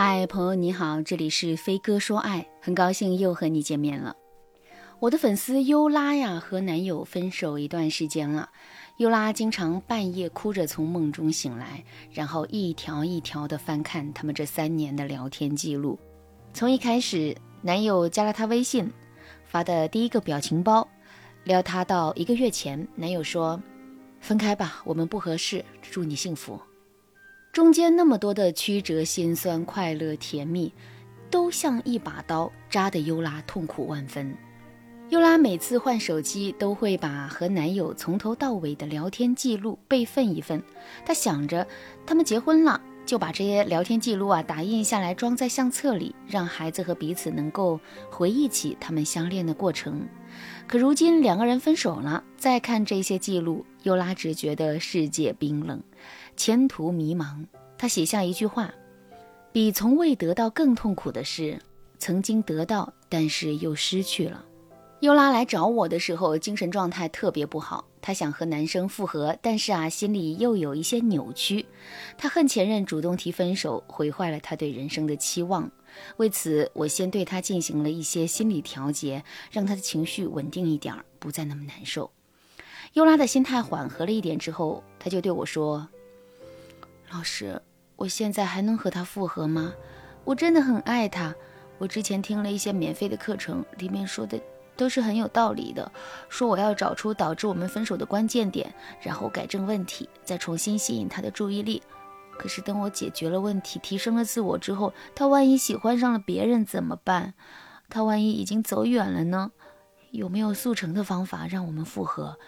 嗨，朋友你好，这里是飞哥说爱，很高兴又和你见面了。我的粉丝优拉呀，和男友分手一段时间了。优拉经常半夜哭着从梦中醒来，然后一条一条的翻看他们这三年的聊天记录。从一开始，男友加了她微信，发的第一个表情包，撩她到一个月前，男友说：“分开吧，我们不合适，祝你幸福。”中间那么多的曲折、心酸、快乐、甜蜜，都像一把刀扎得优拉痛苦万分。优拉每次换手机，都会把和男友从头到尾的聊天记录备份一份。她想着，他们结婚了，就把这些聊天记录啊打印下来，装在相册里，让孩子和彼此能够回忆起他们相恋的过程。可如今两个人分手了，再看这些记录，优拉只觉得世界冰冷。前途迷茫，他写下一句话：“比从未得到更痛苦的是，曾经得到，但是又失去了。”优拉来找我的时候，精神状态特别不好。她想和男生复合，但是啊，心里又有一些扭曲。她恨前任主动提分手，毁坏了她对人生的期望。为此，我先对她进行了一些心理调节，让她的情绪稳定一点，不再那么难受。优拉的心态缓和了一点之后，她就对我说。老师，我现在还能和他复合吗？我真的很爱他。我之前听了一些免费的课程，里面说的都是很有道理的，说我要找出导致我们分手的关键点，然后改正问题，再重新吸引他的注意力。可是等我解决了问题，提升了自我之后，他万一喜欢上了别人怎么办？他万一已经走远了呢？有没有速成的方法让我们复合？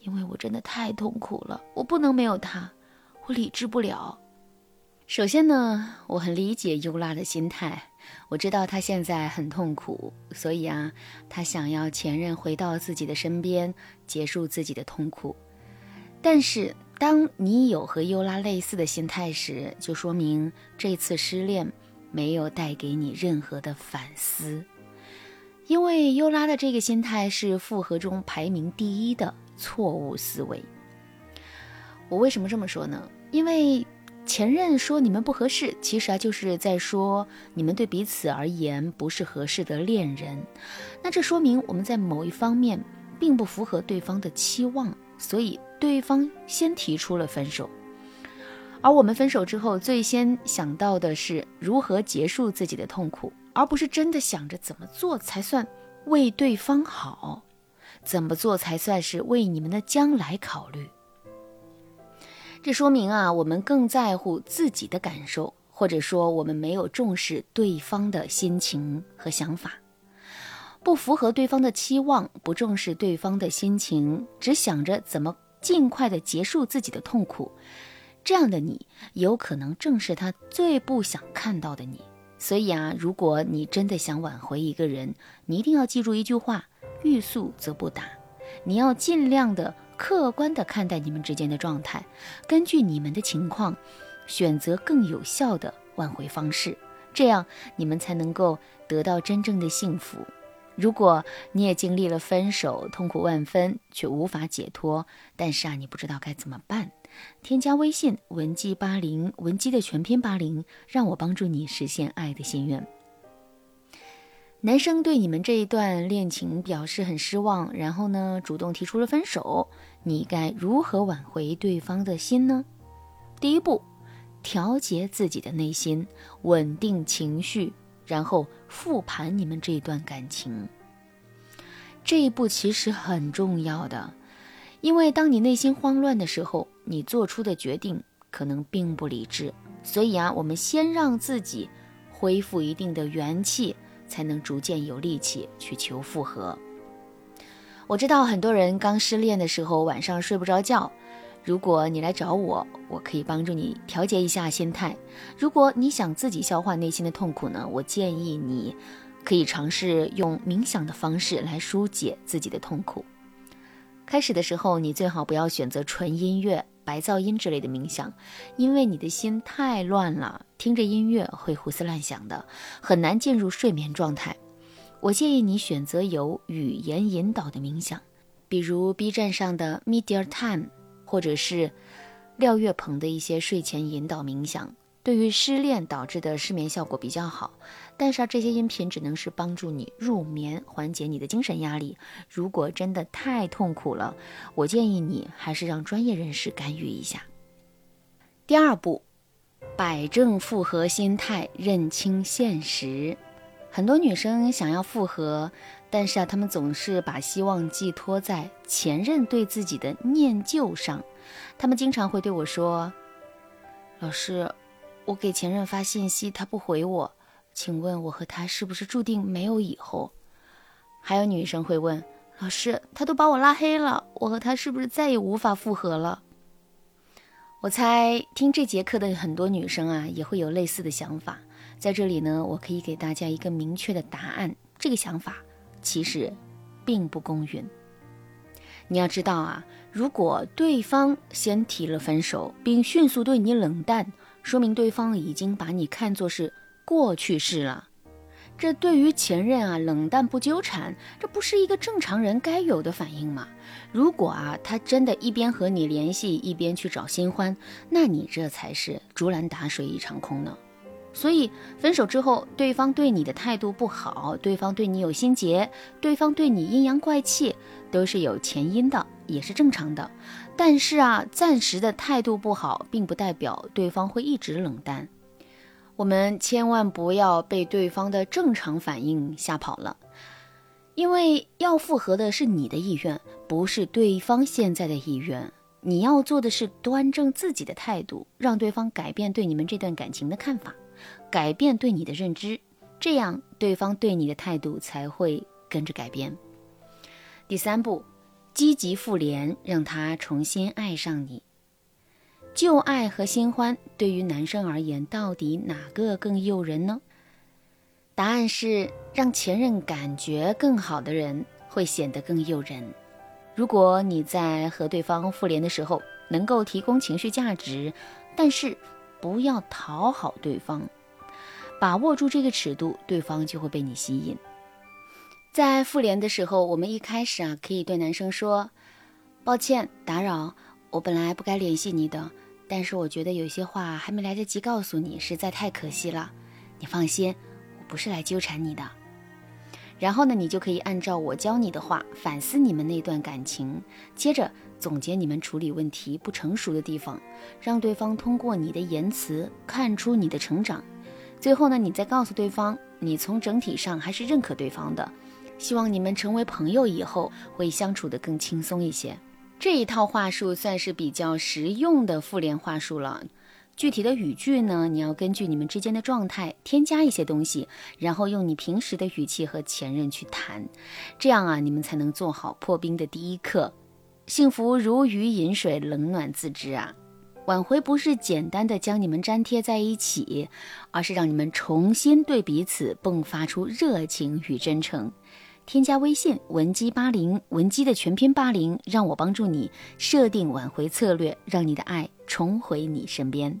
因为我真的太痛苦了，我不能没有他。我理智不了。首先呢，我很理解优拉的心态，我知道她现在很痛苦，所以啊，她想要前任回到自己的身边，结束自己的痛苦。但是，当你有和优拉类似的心态时，就说明这次失恋没有带给你任何的反思，因为优拉的这个心态是复合中排名第一的错误思维。我为什么这么说呢？因为前任说你们不合适，其实啊就是在说你们对彼此而言不是合适的恋人。那这说明我们在某一方面并不符合对方的期望，所以对方先提出了分手。而我们分手之后，最先想到的是如何结束自己的痛苦，而不是真的想着怎么做才算为对方好，怎么做才算是为你们的将来考虑。这说明啊，我们更在乎自己的感受，或者说我们没有重视对方的心情和想法，不符合对方的期望，不重视对方的心情，只想着怎么尽快的结束自己的痛苦，这样的你，有可能正是他最不想看到的你。所以啊，如果你真的想挽回一个人，你一定要记住一句话：欲速则不达。你要尽量的。客观的看待你们之间的状态，根据你们的情况，选择更有效的挽回方式，这样你们才能够得到真正的幸福。如果你也经历了分手，痛苦万分，却无法解脱，但是啊，你不知道该怎么办，添加微信文姬八零，文姬的全拼八零，让我帮助你实现爱的心愿。男生对你们这一段恋情表示很失望，然后呢，主动提出了分手。你该如何挽回对方的心呢？第一步，调节自己的内心，稳定情绪，然后复盘你们这段感情。这一步其实很重要的，因为当你内心慌乱的时候，你做出的决定可能并不理智。所以啊，我们先让自己恢复一定的元气。才能逐渐有力气去求复合。我知道很多人刚失恋的时候晚上睡不着觉，如果你来找我，我可以帮助你调节一下心态。如果你想自己消化内心的痛苦呢，我建议你可以尝试用冥想的方式来疏解自己的痛苦。开始的时候，你最好不要选择纯音乐。白噪音之类的冥想，因为你的心太乱了，听着音乐会胡思乱想的，很难进入睡眠状态。我建议你选择有语言引导的冥想，比如 B 站上的 Media Time，或者是廖月鹏的一些睡前引导冥想，对于失恋导致的失眠效果比较好。但是啊，这些音频只能是帮助你入眠，缓解你的精神压力。如果真的太痛苦了，我建议你还是让专业人士干预一下。第二步，摆正复合心态，认清现实。很多女生想要复合，但是啊，她们总是把希望寄托在前任对自己的念旧上。她们经常会对我说：“老师，我给前任发信息，他不回我。”请问我和他是不是注定没有以后？还有女生会问老师，他都把我拉黑了，我和他是不是再也无法复合了？我猜听这节课的很多女生啊，也会有类似的想法。在这里呢，我可以给大家一个明确的答案：这个想法其实并不公允。你要知道啊，如果对方先提了分手，并迅速对你冷淡，说明对方已经把你看作是。过去式了，这对于前任啊冷淡不纠缠，这不是一个正常人该有的反应吗？如果啊他真的一边和你联系，一边去找新欢，那你这才是竹篮打水一场空呢。所以分手之后，对方对你的态度不好，对方对你有心结，对方对你阴阳怪气，都是有前因的，也是正常的。但是啊，暂时的态度不好，并不代表对方会一直冷淡。我们千万不要被对方的正常反应吓跑了，因为要复合的是你的意愿，不是对方现在的意愿。你要做的是端正自己的态度，让对方改变对你们这段感情的看法，改变对你的认知，这样对方对你的态度才会跟着改变。第三步，积极复联，让他重新爱上你。旧爱和新欢对于男生而言，到底哪个更诱人呢？答案是，让前任感觉更好的人会显得更诱人。如果你在和对方复联的时候能够提供情绪价值，但是不要讨好对方，把握住这个尺度，对方就会被你吸引。在复联的时候，我们一开始啊，可以对男生说：“抱歉打扰，我本来不该联系你的。”但是我觉得有些话还没来得及告诉你，实在太可惜了。你放心，我不是来纠缠你的。然后呢，你就可以按照我教你的话反思你们那段感情，接着总结你们处理问题不成熟的地方，让对方通过你的言辞看出你的成长。最后呢，你再告诉对方，你从整体上还是认可对方的，希望你们成为朋友以后会相处得更轻松一些。这一套话术算是比较实用的复联话术了。具体的语句呢，你要根据你们之间的状态添加一些东西，然后用你平时的语气和前任去谈，这样啊，你们才能做好破冰的第一课。幸福如鱼饮水，冷暖自知啊。挽回不是简单的将你们粘贴在一起，而是让你们重新对彼此迸发出热情与真诚。添加微信文姬八零，文姬的全拼八零，让我帮助你设定挽回策略，让你的爱重回你身边。